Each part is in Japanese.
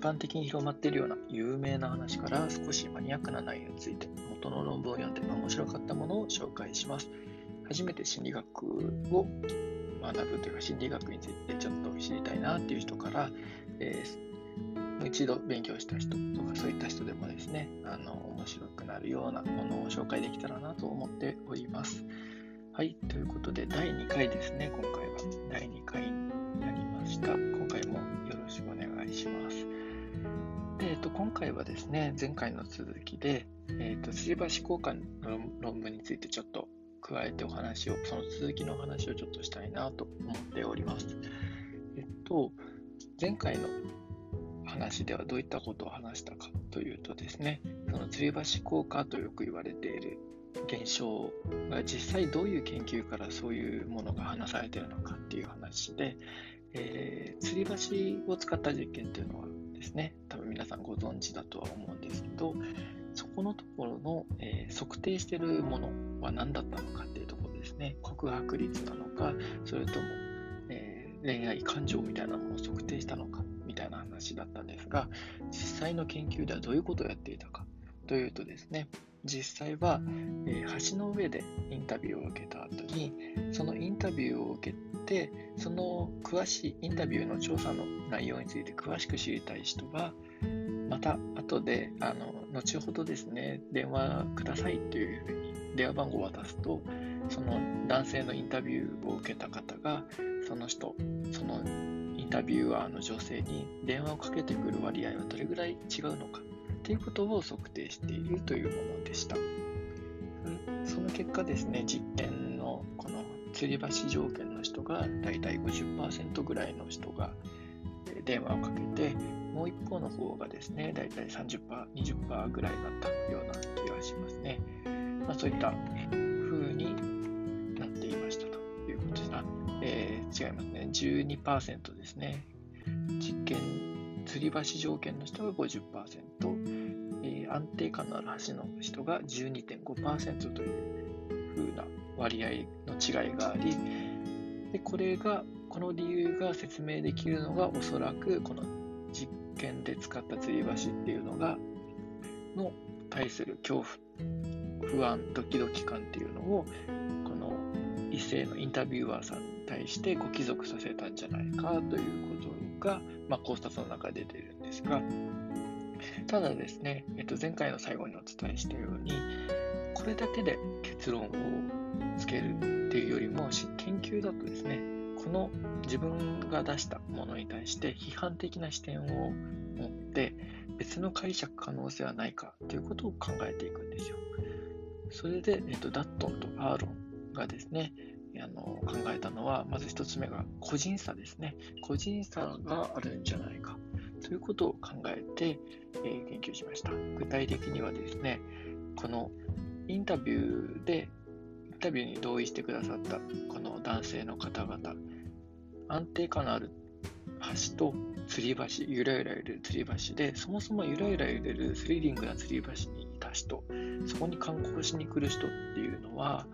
般的に広まっているような有名な話から少しマニアックな内容について元の論文を読んで面白かったものを紹介します。初めて心理学を学ぶというか心理学についてちょっと知りたいなっていう人から、えー、一度勉強した人とかそういった人でもですねあの面白くなるようなものを紹介できたらなと思っております。はい、ということで第2回ですね、今回は第2回になりました。今回もよろしくお願いします。でえっと、今回はですね、前回の続きで、えっと、吊り橋効果の論文についてちょっと加えてお話を、その続きのお話をちょっとしたいなと思っております。えっと、前回の話ではどういったことを話したかというとですね、その吊り橋効果とよく言われている現象が実際どういう研究からそういうものが話されているのかっていう話で、えー、吊り橋を使った実験っていうのはですね、多分皆さんご存知だとは思うんですけど、そこのところの、えー、測定してるものは何だったのかっていうところですね。告白率なのか、それとも、えー、恋愛感情みたいなものを測定したのかみたいな話だったんですが、実際の研究ではどういうことをやっていたかというとですね、実際は、えー、橋の上でインタビューを受けた後に、そのインタビューを受けて、その詳しいインタビューの調査の内容について詳しく知りたい人は、また後で、あの、後ほどですね、電話くださいというふうに電話番号を渡すと、その男性のインタビューを受けた方が、その人、そのインタビュアーの女性に電話をかけてくる割合はどれぐらい違うのかということを測定しているというものでした。その結果ですね、実験のこの吊り橋条件の人がだいたい50%ぐらいの人が電話をかけて、もう一方の方がですね、だいたい30%、20%ぐらいだったような気がしますね。まあ、そういった風になっていましたということですが、えー、違いますね。12%ですね。実験、吊り橋条件の人が50%、安定感のある橋の人が12.5%という風な割合の違いがありでこれがこの理由が説明できるのがおそらくこの実験で使った吊り橋っていうのがの対する恐怖不安ドキドキ感っていうのをこの異性のインタビュアーさんに対してご帰属させたんじゃないかということが、まあ、考察の中で出てるんですがただですね、えっと、前回の最後にお伝えしたように、これだけで結論をつけるっていうよりも、研究だとですね、この自分が出したものに対して批判的な視点を持って別の解釈可能性はないかということを考えていくんですよ。それで、えっと、ダットンとアーロンがですね、あの考えたのは、まず一つ目が個人差ですね。個人差があるんじゃないか。ということを考えて、えー、研究しました。具体的にはですね、このインタビューで、インタビューに同意してくださったこの男性の方々、安定感のある橋と吊り橋、ゆらゆら揺れる吊り橋で、そもそもゆらゆら揺れるスリリングな吊り橋にいた人、そこに観光しに来る人っていうのは、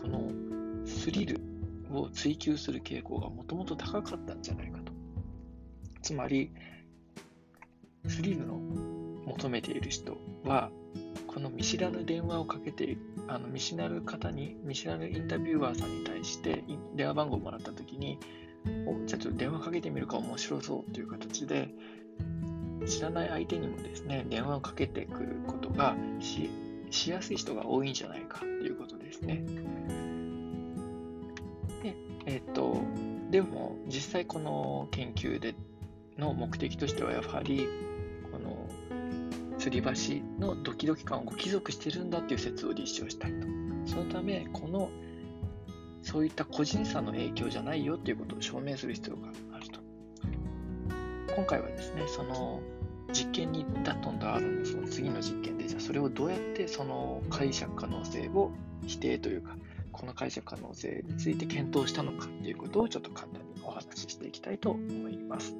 このスリルを追求する傾向がもともと高かったんじゃないかと。つまり、スリルの求めている人は、この見知らぬ電話をかけて、あの見知らぬ方に、見知らぬインタビューアーさんに対して電話番号をもらったときに、おじゃあちょっと電話かけてみるか面白そうという形で、知らない相手にもですね、電話をかけてくることがししやすい人が多いんじゃないかということですね。で、えっ、と、でも実際この研究での目的としてはやはり吊り橋のドキドキ感を貴族してるんだっていう説を立証したいと。そのため、このそういった個人差の影響じゃないよっていうことを証明する必要があると。今回はですね、その実験にダットンとアーロンのその次の実験で、じゃあそれをどうやってその解釈可能性を否定というか、この解釈可能性について検討したのかっていうことをちょっと簡単にお話ししていきたいと思います。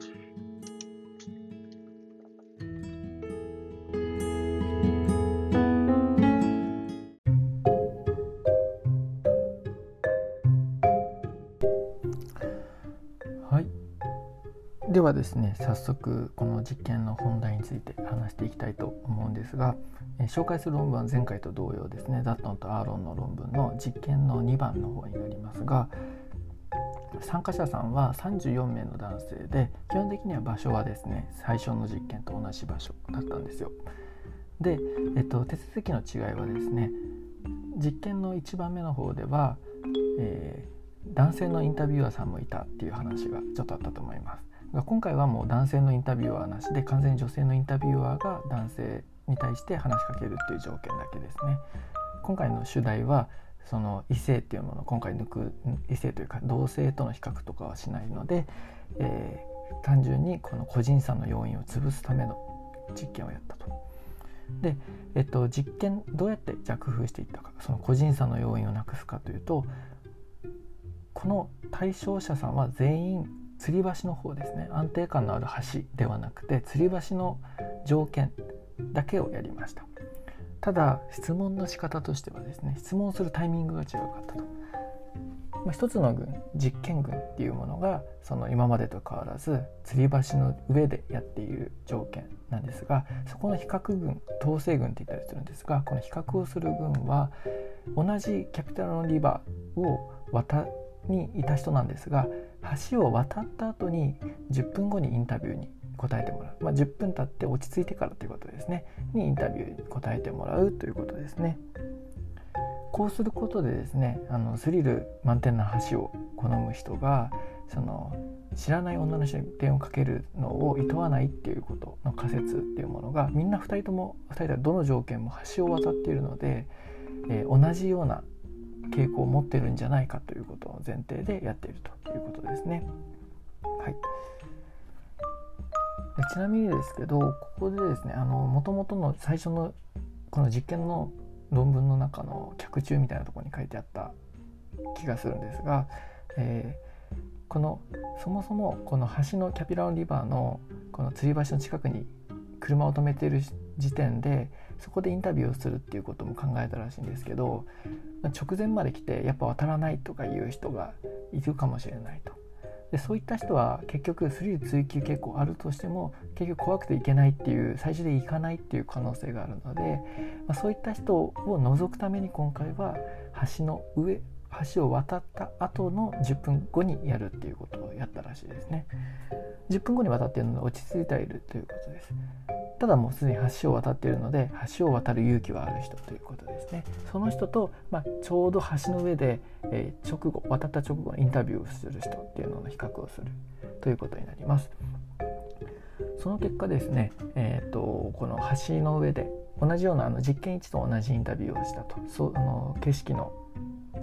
ではですね早速この実験の本題について話していきたいと思うんですが、え紹介する論文は前回と同様ですねダットンとアーロンの論文の実験の2番の方になりますが参加者さんは34名の男性で基本的には場所はですね最初の実験と同じ場所だったんですよ。で、えっと、手続きの違いはですね実験の1番目の方では、えー、男性のインタビュアーさんもいたっていう話がちょっとあったと思います。今回はもう男性のインタビュアーなしで完全に女性のインタビュアーが男性に対して話しかけるっていう条件だけですね。今回の主題はその異性っていうものを今回抜く異性というか同性との比較とかはしないので、えー、単純にこの個人差の要因を潰すための実験をやったと。で、えっと、実験どうやってじゃ工夫していったかその個人差の要因をなくすかというとこの対象者さんは全員吊り橋の方ですね。安定感のある橋ではなくて吊り橋の条件だけをやりました。ただ質問の仕方としてはですね質問するタイミングが違かったと、まあ、一つの群実験群っていうものがその今までと変わらず吊り橋の上でやっている条件なんですがそこの比較群統制群って言ったりするんですがこの比較をする群は同じキャピタルのリバーを渡にいた人なんですが橋を渡った後に10分後にインタビューに答えてもらう、まあ、10分経って落ち着いてからということですねにインタビューに答えてもらうということですね。こうすることでですねあのスリル満点な橋を好む人がその知らない女の人に電をかけるのを厭わないっていうことの仮説っていうものがみんな2人とも2人はどの条件も橋を渡っているので、えー、同じような傾向を持ってるんじゃないかということを前提でやっているということですね。はい、でちなみにですけどここでですねもともとの最初のこの実験の論文の中の脚注みたいなところに書いてあった気がするんですが、えー、このそもそもこの橋のキャピランリバーのこの吊り橋の近くに車を止めている時点でそこでインタビューをするっていうことも考えたらしいんですけど直前まで来てやっぱ渡らないとかいう人がいるかもしれないと。でそういった人は結局スリル追求傾向あるとしても結局怖くていけないっていう最終で行かないっていう可能性があるので、まあ、そういった人を除くために今回は橋の上橋を渡った後の10分後にやるっていうことをやったらしいですね。10分後に渡っているので落ち着いているということです。ただもうすでに橋を渡っているので橋を渡る勇気はある人ということですね。その人と、まあ、ちょうど橋の上で、えー、直後渡った直後のインタビューをする人っていうのの比較をするということになります。その結果ですね、えーと、この橋の上で同じようなあの実験1と同じインタビューをしたと。そあの景色の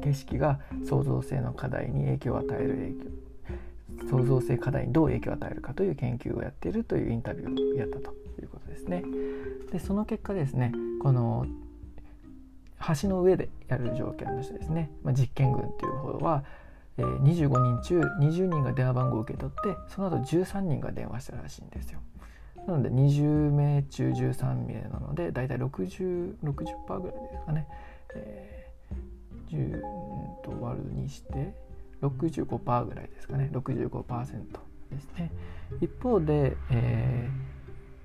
景色が創造性の課題に影響を与える影響。創造性課題にどう影響を与えるかという研究をやっているというインタビューをやったと。いうことですね。でその結果ですねこの橋の上でやる条件としてですね、まあ、実験群っていう方は、えー、25人中20人が電話番号を受け取ってその後13人が電話したらしいんですよ。なので20名中13名なのでだいたい6060%ぐらいですかね。えー、10と割るにして65%ぐらいですかね65%ですね。一方で、えー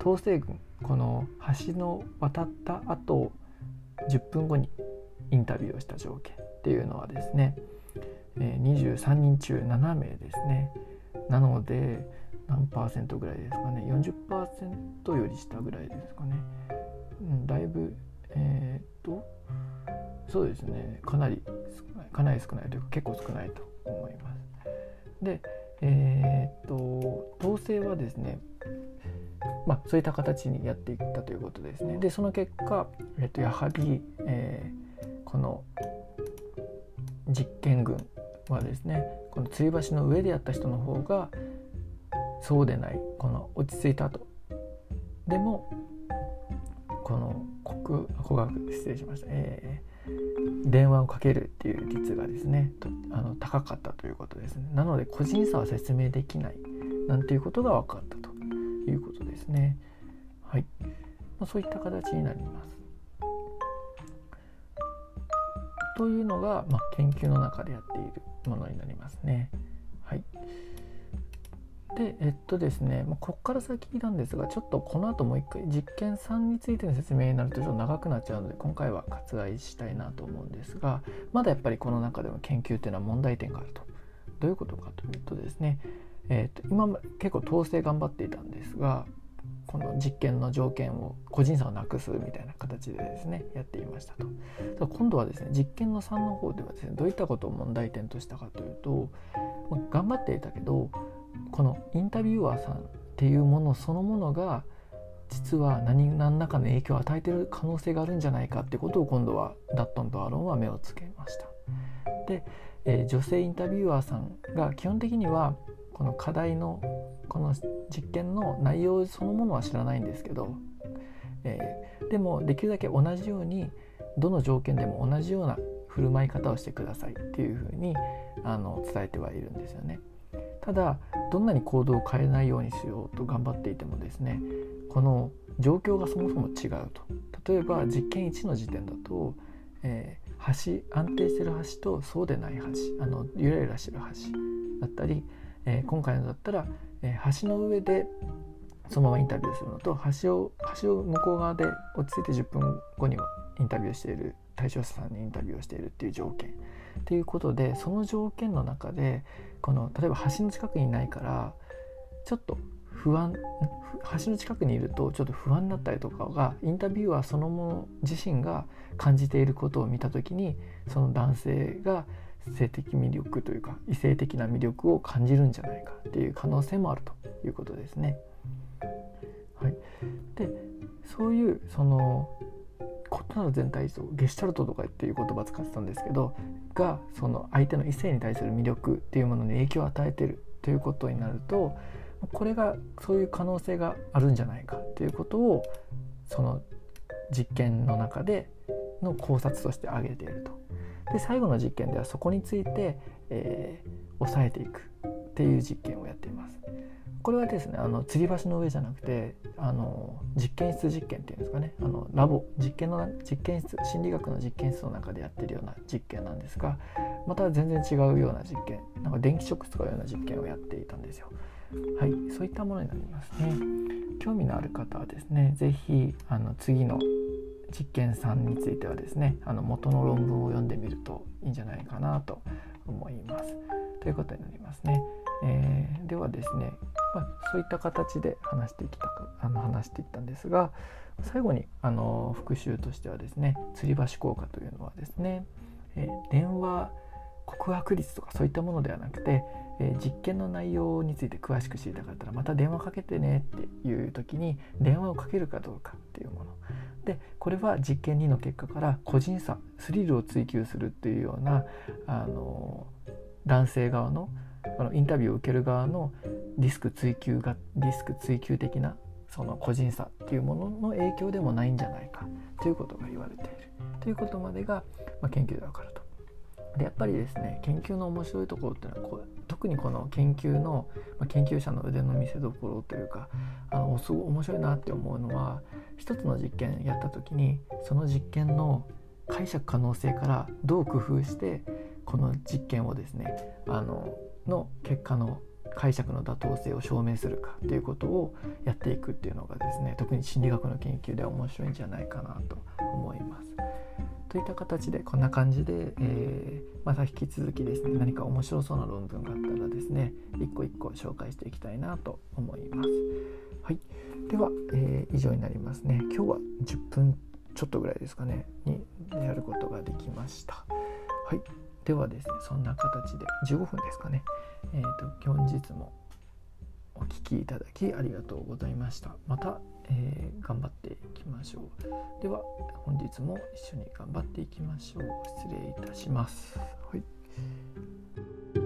統制軍この橋の渡った後10分後にインタビューをした条件っていうのはですね、えー、23人中7名ですね。なので何パーセントぐらいですかね。40%より下ぐらいですかね、うん、だいぶえー、っとそうですね。かなり少ないかなり少ないというか結構少ないと思います。でえー、っと統制はですねまあ、そういった形にやっていったということですね。でその結果、えっと、やはり、えー、この実験群はですねこの吊り橋の上でやった人の方がそうでないこの落ち着いた後でもこの国語学失礼しました、えー、電話をかけるっていう率がですねとあの高かったということですね。なので個人差は説明できないなんていうことが分かった。いうことですね。はい、まあ、そういった形になります。というのが、まあ、研究の中でやっているものになりますね。はい。でえっとですね、まあ、ここから先なんですがちょっとこの後もう一回実験3についての説明になるとちょっと長くなっちゃうので今回は割愛したいなと思うんですがまだやっぱりこの中での研究っていうのは問題点があると。どういうことかというとですね、えー、と今結構統制頑張っていたんですがこの実験の条件を個人差をなくすみたいな形でですねやっていましたと今度はですね実験の3の方ではですねどういったことを問題点としたかというと頑張っていたけどこのインタビュアーさんっていうものそのものが実は何何らかの影響を与えている可能性があるんじゃないかってことを今度はダットンとアロンは目をつけました。で、えー、女性インタビュアーさんが基本的にはこの課題のこの実験の内容そのものは知らないんですけど、えー、でもできるだけ同じようにどの条件でも同じような振る舞い方をしてくださいっていうふうにあの伝えてはいるんですよね。ただどんなに行動を変えないようにしようと頑張っていてもですねこの状況がそもそも違うと例えば実験1の時点だと、えー、橋安定してる橋とそうでない橋あのゆらゆらしてる橋だったり、えー、今回のだったら、えー、橋の上でそのままインタビューするのと橋を橋を向こう側で落ち着いて10分後にはインタビューしている対象者さんにインタビューをしているっていう条件。っていうことでその条件の中でこの例えば橋の近くにいないからちょっと不安橋の近くにいるとちょっと不安になったりとかがインタビュアーそのもの自身が感じていることを見た時にその男性が性的魅力というか異性的な魅力を感じるんじゃないかっていう可能性もあるということですね。はい、でそういうその異なる全体像ゲシュタルトとかっていう言葉使ってたんですけどがその相手の異性に対する魅力っていうものに影響を与えてるということになるとこれがそういう可能性があるんじゃないかっていうことをその実験の中での考察として挙げていると。で最後の実験ではそこについて、えー、抑えていくっていう実験をやっています。これはですねあの吊り橋の上じゃなくてあの実験室実験っていうんですかねあのラボ実験の実験室心理学の実験室の中でやってるような実験なんですがまた全然違うような実験なんか電気ショック使うような実験をやっていたんですよ。はい、そういったものになりますね。興味のある方はですね、是非あの次の実験3についてはですね、あの元の論文を読んでみるといいんじゃないかなと思います。ということになりますね。えー、ではですね、まあ、そういった形で話していきたくあの話していったんですが最後にあの復習としてはですね吊り橋効果というのはですね、えー、電話告白率とかそういったものではなくて、えー、実験の内容について詳しく知りたかったらまた電話かけてねっていう時に電話をかけるかどうかっていうものでこれは実験2の結果から個人差スリルを追求するっていうようなあの男性側のこのインタビューを受ける側のリスク追求がリスク追求的なその個人差っていうものの影響でもないんじゃないかということが言われているということまでが、まあ、研究でわかる。でやっぱりですね研究の面白いところっていうのはこう特にこの研究の、まあ、研究者の腕の見せ所というかあのすごい面白いなって思うのは一つの実験やった時にその実験の解釈可能性からどう工夫してこの実験をですねあのの結果の解釈の妥当性を証明するかということをやっていくっていうのがですね特に心理学の研究では面白いんじゃないかなと思います。といった形でこんな感じで、えー、また引き続きですね何か面白そうな論文があったらですね一個一個紹介していきたいなと思います。はい、では、えー、以上になりますね。今日は10分ちょっとぐらいですかねにやることができました。はいではですねそんな形で15分ですかねえっ、ー、と本日もお聴きいただきありがとうございましたまた、えー、頑張っていきましょう。では本日も一緒に頑張っていきましょう。失礼いたします。はい。